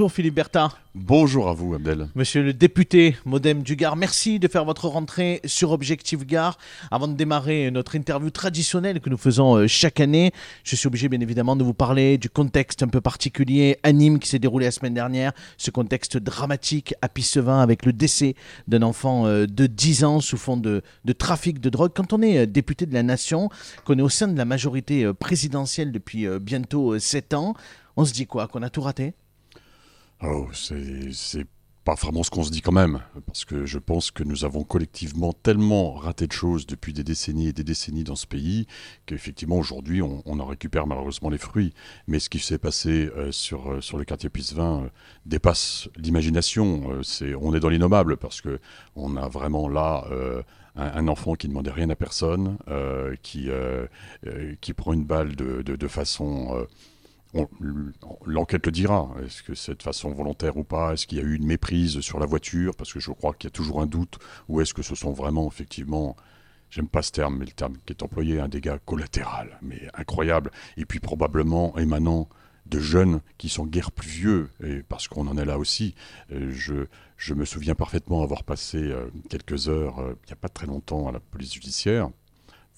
Bonjour Philippe Bertha. Bonjour à vous Abdel. Monsieur le député Modem du Gard, merci de faire votre rentrée sur Objectif Gare. Avant de démarrer notre interview traditionnelle que nous faisons euh, chaque année, je suis obligé bien évidemment de vous parler du contexte un peu particulier à Nîmes qui s'est déroulé la semaine dernière. Ce contexte dramatique à Pissevin avec le décès d'un enfant euh, de 10 ans sous fond de, de trafic de drogue. Quand on est euh, député de la nation, qu'on est au sein de la majorité présidentielle depuis bientôt 7 ans, on se dit quoi? Qu'on a tout raté? Oh, c'est pas vraiment ce qu'on se dit quand même, parce que je pense que nous avons collectivement tellement raté de choses depuis des décennies et des décennies dans ce pays qu'effectivement aujourd'hui on, en récupère malheureusement les fruits. Mais ce qui s'est passé euh, sur, euh, sur le quartier Pissevin euh, dépasse l'imagination. on est dans l'innommable parce que on a vraiment là un, enfant qui ne demandait rien à personne, qui, qui prend une balle de façon L'enquête le dira. Est-ce que c'est de façon volontaire ou pas Est-ce qu'il y a eu une méprise sur la voiture? Parce que je crois qu'il y a toujours un doute. Ou est-ce que ce sont vraiment, effectivement, j'aime pas ce terme, mais le terme qui est employé, un dégât collatéral, mais incroyable. Et puis probablement émanant de jeunes qui sont guère plus vieux, et parce qu'on en est là aussi. Euh, je, je me souviens parfaitement avoir passé euh, quelques heures, euh, il n'y a pas très longtemps, à la police judiciaire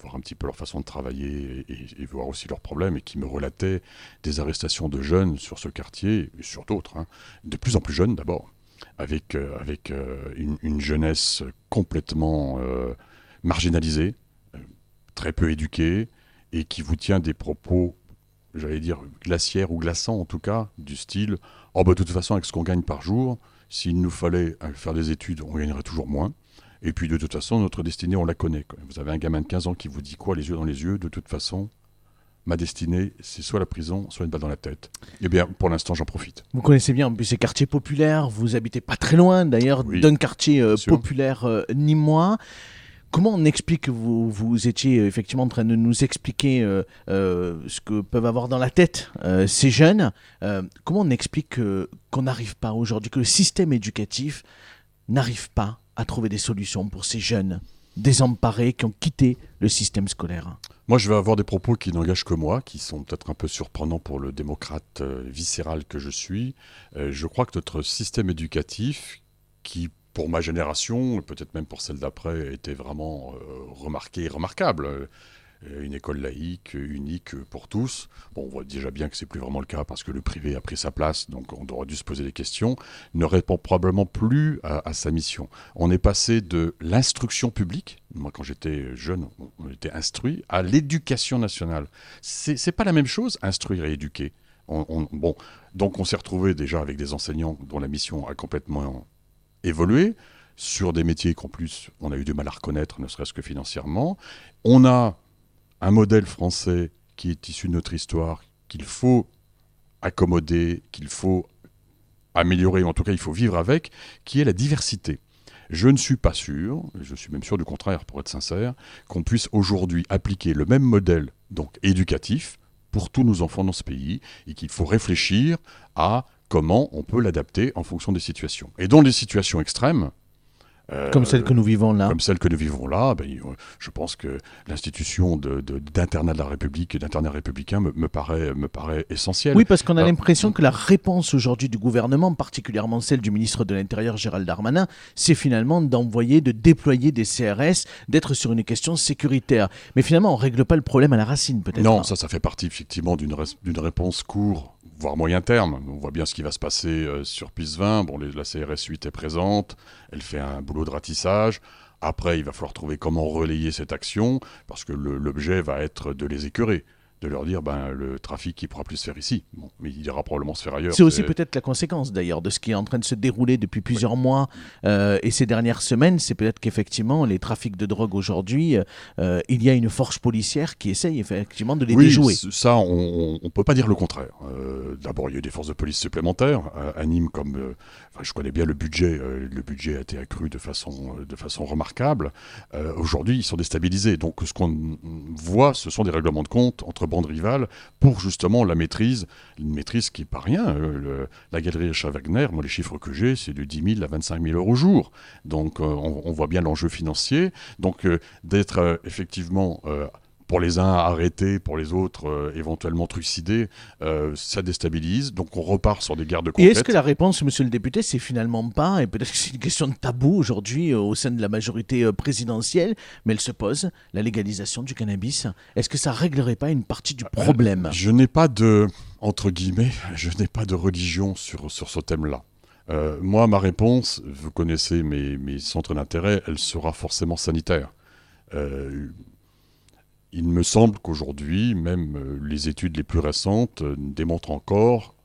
voir un petit peu leur façon de travailler et, voir aussi leurs problèmes, et qui me relataient des arrestations de jeunes sur ce quartier, et sur d'autres, hein, de plus en plus jeunes d'abord, avec, euh, avec euh, une, jeunesse complètement euh, marginalisée, très peu éduquée, et qui vous tient des propos, j'allais dire, glaciaires ou glaçants en tout cas, du style « Oh, bah, de toute façon, avec ce qu'on gagne par jour, s'il nous fallait faire des études, on gagnerait toujours moins ». Et puis de toute façon, notre destinée, on la connaît. Vous avez un gamin de 15 ans qui vous dit quoi, les yeux dans les yeux, de toute façon, ma destinée, c'est soit la prison, soit une balle dans la tête. Eh bien, pour l'instant, j'en profite. Vous connaissez bien ces quartiers populaires, vous habitez pas très loin d'ailleurs d'un quartier euh, populaire euh, ni moi. Comment on explique que vous, vous étiez euh, effectivement en train de nous expliquer ce que peuvent avoir dans la tête ces jeunes Comment on explique qu'on n'arrive pas aujourd'hui, que le système éducatif n'arrive pas à trouver des solutions pour ces jeunes désemparés qui ont quitté le système scolaire Moi, je vais avoir des propos qui n'engagent que moi, qui sont peut-être un peu surprenants pour le démocrate euh, viscéral que je suis. Euh, je crois que notre système éducatif, qui pour ma génération, peut-être même pour celle d'après, était vraiment euh, remarqué remarquable. Euh, une école laïque, unique pour tous. Bon, on voit déjà bien que c'est plus vraiment le cas parce que le privé a pris sa place, donc on aurait dû se poser des questions, ne répond probablement plus à, sa mission. On est passé de l'instruction publique, moi quand j'étais jeune, on était instruit, à l'éducation nationale. C'est pas la même chose, instruire et éduquer. bon, donc on s'est retrouvé déjà avec des enseignants dont la mission a complètement évolué sur des métiers qu'en plus on a eu du mal à reconnaître, ne serait-ce que financièrement. On a un modèle français qui est issu de notre histoire, qu'il faut accommoder, qu'il faut améliorer, en tout cas il faut vivre avec, qui est la diversité. Je ne suis pas sûr, je suis même sûr du contraire pour être sincère, qu'on puisse aujourd'hui appliquer le même modèle donc éducatif pour tous nos enfants dans ce pays et qu'il faut réfléchir à comment on peut l'adapter en fonction des situations. Et dans les situations extrêmes, euh, comme celle que nous vivons là. Comme celle que nous vivons là, ben, je pense que l'institution d'internat de, de, la République et d'internat républicain me, paraît, me paraît essentielle. Oui, parce qu'on a l'impression que la réponse aujourd'hui du gouvernement, particulièrement celle du ministre de l'Intérieur Gérald Darmanin, c'est finalement d'envoyer, de déployer des CRS, d'être sur une question sécuritaire. Mais finalement, on ne règle pas le problème à la racine, peut-être. Non, ça, ça fait partie effectivement d'une réponse court voire moyen terme. On voit bien ce qui va se passer euh, sur PIS 20. Bon, la CRS 8 est présente, elle fait un boulot de ratissage. Après, il va falloir trouver comment relayer cette action, parce que l'objet va être de les écœurer de leur dire ben le trafic il pourra plus se faire ici. Bon, mais il ira probablement se faire ailleurs. C'est aussi peut-être la conséquence d'ailleurs de ce qui est en train de se dérouler depuis plusieurs mois euh, et ces dernières semaines. C'est peut-être qu'effectivement les trafics de drogue aujourd'hui, euh, il y a une force policière qui essaye effectivement de les oui, déjouer. Ça, on ne peut pas dire le contraire. Euh, d'abord, il y a eu des forces de police supplémentaires à Nîmes, comme je connais bien le budget. le budget a été accru de façon de façon remarquable. aujourd'hui, ils sont déstabilisés. Donc, ce qu'on voit, ce sont des règlements de compte entre bande rivale pour justement la maîtrise, une maîtrise qui n'est pas rien. Euh, la galerie Richard Wagner, moi les chiffres que j'ai, c'est de 10 000 à 25 000 euros au jour. Donc euh, on, voit bien l'enjeu financier. Donc euh, d'être effectivement pour les uns arrêtés, pour les autres euh, éventuellement trucidés, euh, ça déstabilise. Donc on repart sur des guerres de Et est-ce que la réponse, monsieur le député, c'est finalement pas, et peut-être que c'est une question de tabou aujourd'hui au sein de la majorité présidentielle, mais elle se pose, la légalisation du cannabis. Est-ce que ça réglerait pas une partie du problème? Je n'ai pas de, entre guillemets, je n'ai pas de religion sur, sur ce thème-là. moi, ma réponse, vous connaissez mes, mes centres d'intérêt, elle sera forcément sanitaire. Euh, il me semble qu'aujourd'hui, même euh, les études les plus récentes euh, démontrent encore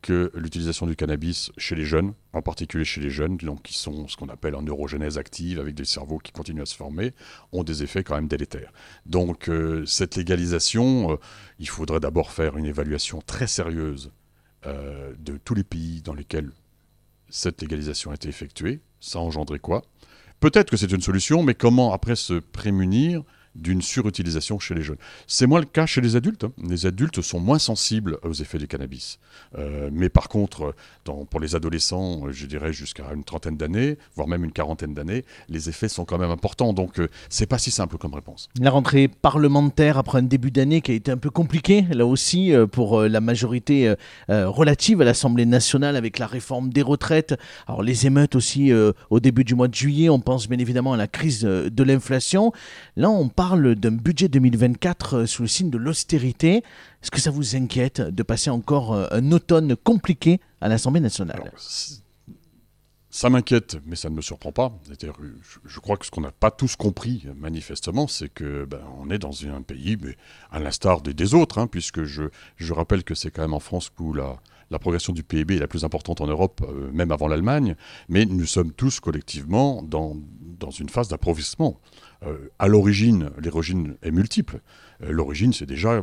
que l'utilisation du cannabis chez les jeunes, en particulier chez les jeunes, donc qui sont ce qu'on appelle en neurogénèse active, avec des cerveaux qui continuent à se former, ont des effets quand même délétères. Donc cette légalisation, il faudrait d'abord faire une évaluation très sérieuse de tous les pays dans lesquels cette légalisation a été effectuée. Ça engendrait quoi? Peut-être que c'est une solution, mais comment après se prémunir d'une surutilisation chez les jeunes. C'est moins le cas chez les adultes. Hein. Les adultes sont moins sensibles aux effets du cannabis. Euh, mais par contre, pour les adolescents, je dirais jusqu'à une trentaine d'années, voire même une quarantaine d'années, les effets sont quand même importants. Donc, euh, c'est pas si simple comme réponse. La rentrée parlementaire après un début d'année qui a été un peu compliqué, là aussi, euh, pour la majorité relative à l'Assemblée nationale avec la réforme des retraites. Alors, les émeutes aussi au début du mois de juillet. On pense bien évidemment à la crise de l'inflation. Là, on parle parle d'un budget 2024 euh, sous le signe de l'austérité. Est-ce que ça vous inquiète de passer encore euh, un automne compliqué à l'Assemblée nationale? Ça m'inquiète, mais ça ne me surprend pas. Je crois que ce qu'on n'a pas tous compris, manifestement, c'est que ben, on est dans un pays, à l'instar des, autres, hein, puisque je, je, rappelle que c'est quand même en France où la, la progression du PIB est la plus importante en Europe, euh, même avant l'Allemagne, mais nous sommes tous collectivement dans, dans une phase d'approvissement. Euh, à l'origine, l'origine est multiple. Euh, l'origine, c'est déjà,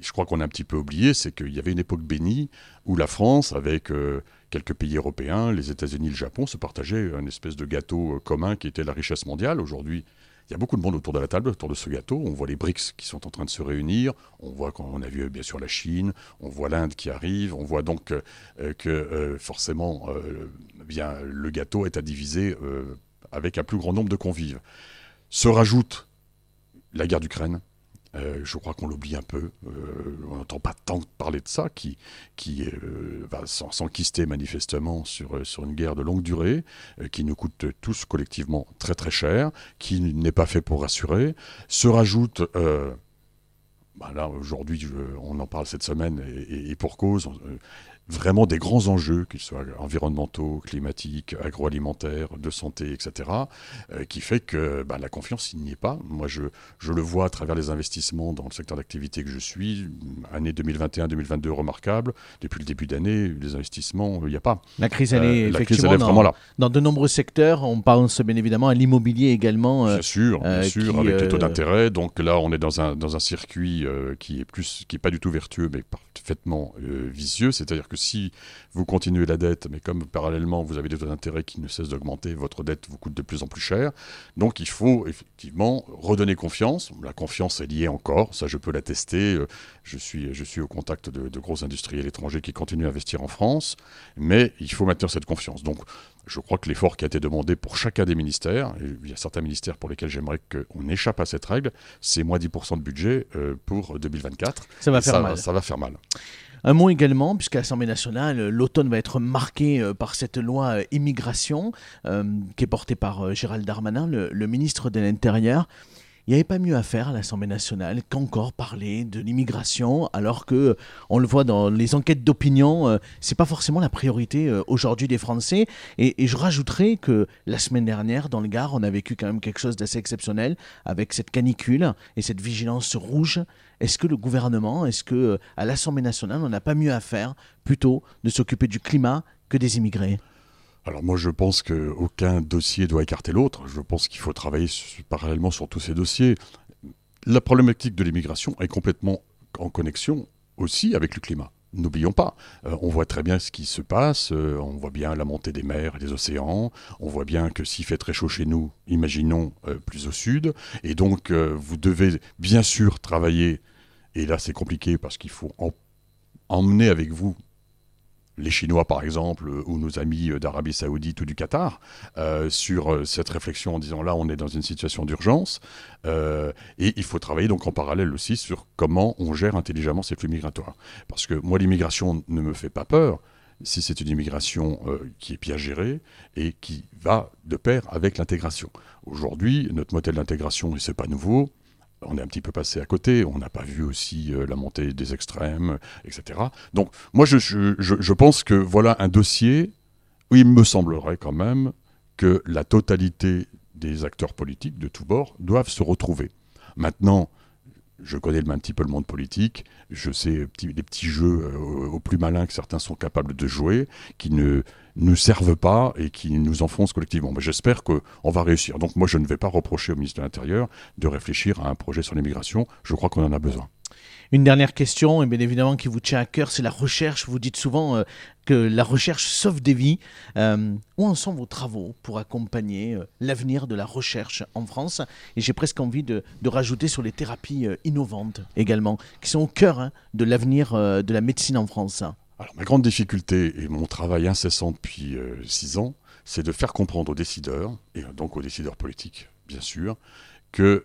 je crois qu'on a un petit peu oublié, c'est qu'il y avait une époque bénie où la France, avec euh, quelques pays européens, les États-Unis, le Japon, se partageaient un espèce de gâteau commun qui était la richesse mondiale. Aujourd'hui, il y a beaucoup de monde autour de la table, autour de ce gâteau. On voit les BRICS qui sont en train de se réunir. On voit qu'on a vu bien sûr la Chine. On voit l'Inde qui arrive. On voit donc que forcément, bien, le gâteau est à diviser avec un plus grand nombre de convives. Se rajoute la guerre d'Ukraine. Euh, je crois qu'on l'oublie un peu. Euh, on n'entend pas tant parler de ça, qui, qui euh, va s'enquister manifestement sur, sur une guerre de longue durée, qui nous coûte tous collectivement très très cher, qui n'est pas fait pour rassurer. Se rajoute bah là, aujourd'hui, on en parle cette semaine et pour cause vraiment des grands enjeux, qu'ils soient environnementaux, climatiques, agroalimentaires, de santé, etc., euh, qui fait que bah, la confiance, il n'y est pas. Moi, je, je, le vois à travers les investissements dans le secteur d'activité que je suis. Année 2021-2022 remarquable. Depuis le début d'année, les investissements, il n'y a pas. La crise, elle est, euh, effectivement vraiment là. Dans de nombreux secteurs, on pense bien évidemment à l'immobilier également. Euh, bien sûr, bien sûr, avec les taux d'intérêt. Donc là, on est dans un, dans un circuit qui est plus, qui est pas du tout vertueux, mais parfaitement vicieux. C'est-à-dire que si vous continuez la dette, mais comme parallèlement vous avez des taux d'intérêt qui ne cessent d'augmenter, votre dette vous coûte de plus en plus cher. Donc il faut effectivement redonner confiance. La confiance est liée encore, ça je peux l'attester. Euh, je suis, je suis au contact de, gros industriels étrangers qui continuent à investir en France, mais il faut maintenir cette confiance. Donc je crois que l'effort qui a été demandé pour chacun des ministères, et il y a certains ministères pour lesquels j'aimerais qu'on échappe à cette règle, c'est moins 10% de budget euh, pour 2024. Ça va faire mal. Ça va faire mal. Un mot également, puisqu'à l'Assemblée nationale, l'automne va être marqué euh, par cette loi euh, immigration euh, qui est portée par Gérald Darmanin, le ministre de l'Intérieur. Il n'y avait pas mieux à faire à l'Assemblée nationale qu'encore parler de l'immigration, alors que on le voit dans les enquêtes d'opinion, ce c'est pas forcément la priorité aujourd'hui des Français. Et, je rajouterais que la semaine dernière, dans le Gard, on a vécu quand même quelque chose d'assez exceptionnel avec cette canicule et cette vigilance rouge est-ce que le gouvernement, est-ce que euh, à l'Assemblée nationale, on n'a pas mieux à faire plutôt de s'occuper du climat que des immigrés? Alors moi je pense qu'aucun dossier doit écarter l'autre. Je pense qu'il faut travailler parallèlement sur tous ces dossiers. La problématique de l'immigration est complètement en connexion aussi avec le climat. N'oublions pas, euh, on voit très bien ce qui se passe, euh, on voit bien la montée des mers et des océans, on voit bien que s'il fait très chaud chez nous, imaginons plus au sud, et donc vous devez bien sûr travailler et là, c'est compliqué parce qu'il faut emmener avec vous les Chinois, par exemple, ou nos amis d'Arabie Saoudite ou du Qatar, sur cette réflexion en disant là, on est dans une situation d'urgence. et il faut travailler donc en parallèle aussi sur comment on gère intelligemment ces flux migratoires. Parce que moi, l'immigration ne me fait pas peur si c'est une immigration qui est bien gérée et qui va de pair avec l'intégration. Aujourd'hui, notre modèle d'intégration, et c'est pas nouveau, on est un petit peu passé à côté, on n'a pas vu aussi euh, la montée des extrêmes, etc. Donc moi je, je, pense que voilà un dossier où il me semblerait quand même que la totalité des acteurs politiques de tous bords doivent se retrouver. Maintenant, je connais un petit peu le monde politique, je sais les petits jeux euh, au plus malins que certains sont capables de jouer, qui ne nous servent pas et qui nous enfoncent collectivement. Mais j'espère qu'on va réussir. Donc moi, je ne vais pas reprocher au ministre de l'Intérieur de réfléchir à un projet sur l'immigration. Je crois qu'on en a besoin. Une dernière question, et bien évidemment qui vous tient à cœur, c'est la recherche. Vous dites souvent euh, que la recherche sauve des vies. Euh, où en sont vos travaux pour accompagner euh, l'avenir de la recherche en France? Et j'ai presque envie de, rajouter sur les thérapies innovantes également, qui sont au cœur hein, de l'avenir de la médecine en France. Alors, ma grande difficulté et mon travail incessant depuis six ans, c'est de faire comprendre aux décideurs, et donc aux décideurs politiques, bien sûr, que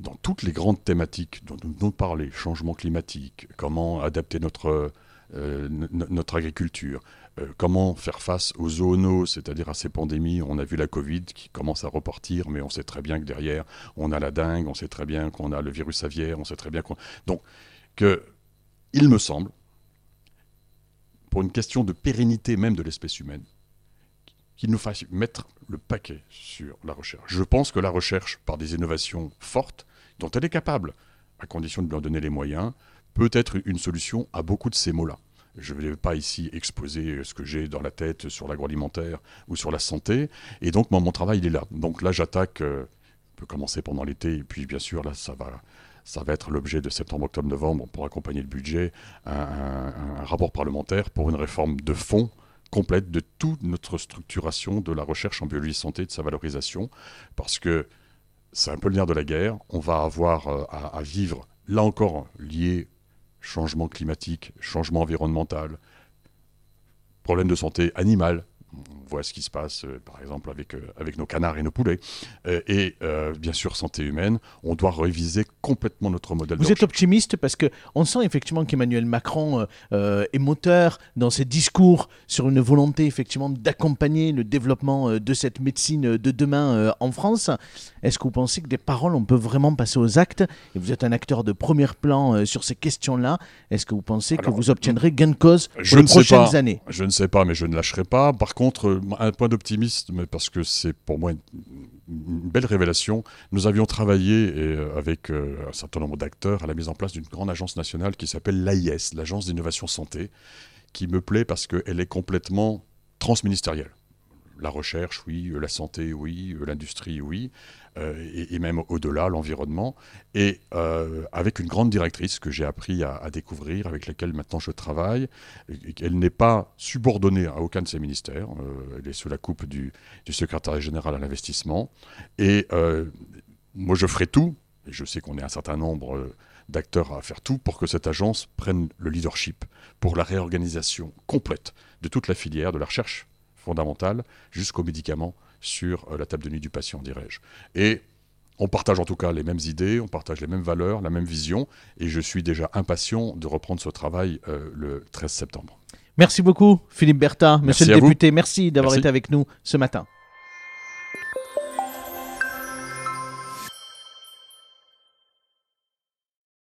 dans toutes les grandes thématiques dont nous venons de parler, changement climatique, comment adapter notre, euh, notre agriculture, euh, comment faire face aux zoonoses, c'est-à-dire à ces pandémies. On a vu la Covid qui commence à repartir, mais on sait très bien que derrière, on a la dengue, on sait très bien qu'on a le virus aviaire, on sait très bien qu'on... Donc, que, il me semble, pour une question de pérennité même de l'espèce humaine, qu'il nous fasse mettre le paquet sur la recherche. Je pense que la recherche, par des innovations fortes, dont elle est capable, à condition de lui en donner les moyens, peut être une solution à beaucoup de ces mots-là. Je ne vais pas ici exposer ce que j'ai dans la tête sur l'agroalimentaire ou sur la santé. Et donc, mon travail, il est là. Donc là, j'attaque, euh, peut commencer pendant l'été, et puis bien sûr, là, ça va, ça va être l'objet de septembre, octobre, novembre, pour accompagner le budget, un rapport parlementaire pour une réforme de fond complète de toute notre structuration de la recherche en biologie santé, de sa valorisation, parce que c'est un peu le nerf de la guerre. On va avoir euh, à, vivre, là encore, lié changement climatique, changement environnemental, problème de santé animale, on voit ce qui se passe, euh, par exemple, avec, euh, avec nos canards et nos poulets. Euh, et bien sûr, santé humaine, on doit réviser complètement notre modèle. Vous êtes optimiste parce qu'on sent effectivement qu'Emmanuel Macron est moteur dans ses discours sur une volonté effectivement d'accompagner le développement de cette médecine de demain en France. Est-ce que vous pensez que des paroles, on peut vraiment passer aux actes? Et vous êtes un acteur de premier plan sur ces questions-là. Est-ce que vous pensez que vous obtiendrez gain de cause pour les prochaines années? Je ne sais pas, mais je ne lâcherai pas. Par contre, un point d'optimisme, parce que c'est pour moi une, belle révélation. Nous avions travaillé euh, avec euh, un certain nombre d'acteurs à la mise en place d'une grande agence nationale qui s'appelle l'AIS, l'Agence d'innovation santé, qui me plaît parce qu'elle est complètement transministérielle la recherche, oui, la santé, oui, l'industrie, oui, euh, et, même au-delà, l'environnement, et euh, avec une grande directrice que j'ai appris à, découvrir, avec laquelle maintenant je travaille. Elle n'est pas subordonnée à aucun de ces ministères, euh, elle est sous la coupe du, du secrétaire général à l'investissement, et moi je ferai tout, et je sais qu'on est un certain nombre d'acteurs à faire tout pour que cette agence prenne le leadership pour la réorganisation complète de toute la filière de la recherche fondamentale jusqu'aux médicaments sur euh, la table de nuit du patient, dirais-je. Et on partage en tout cas les mêmes idées, on partage les mêmes valeurs, la même vision, et je suis déjà impatient de reprendre ce travail euh, le 13 septembre. Merci beaucoup, Philippe Bertha, monsieur le député. Merci d'avoir été avec nous ce matin.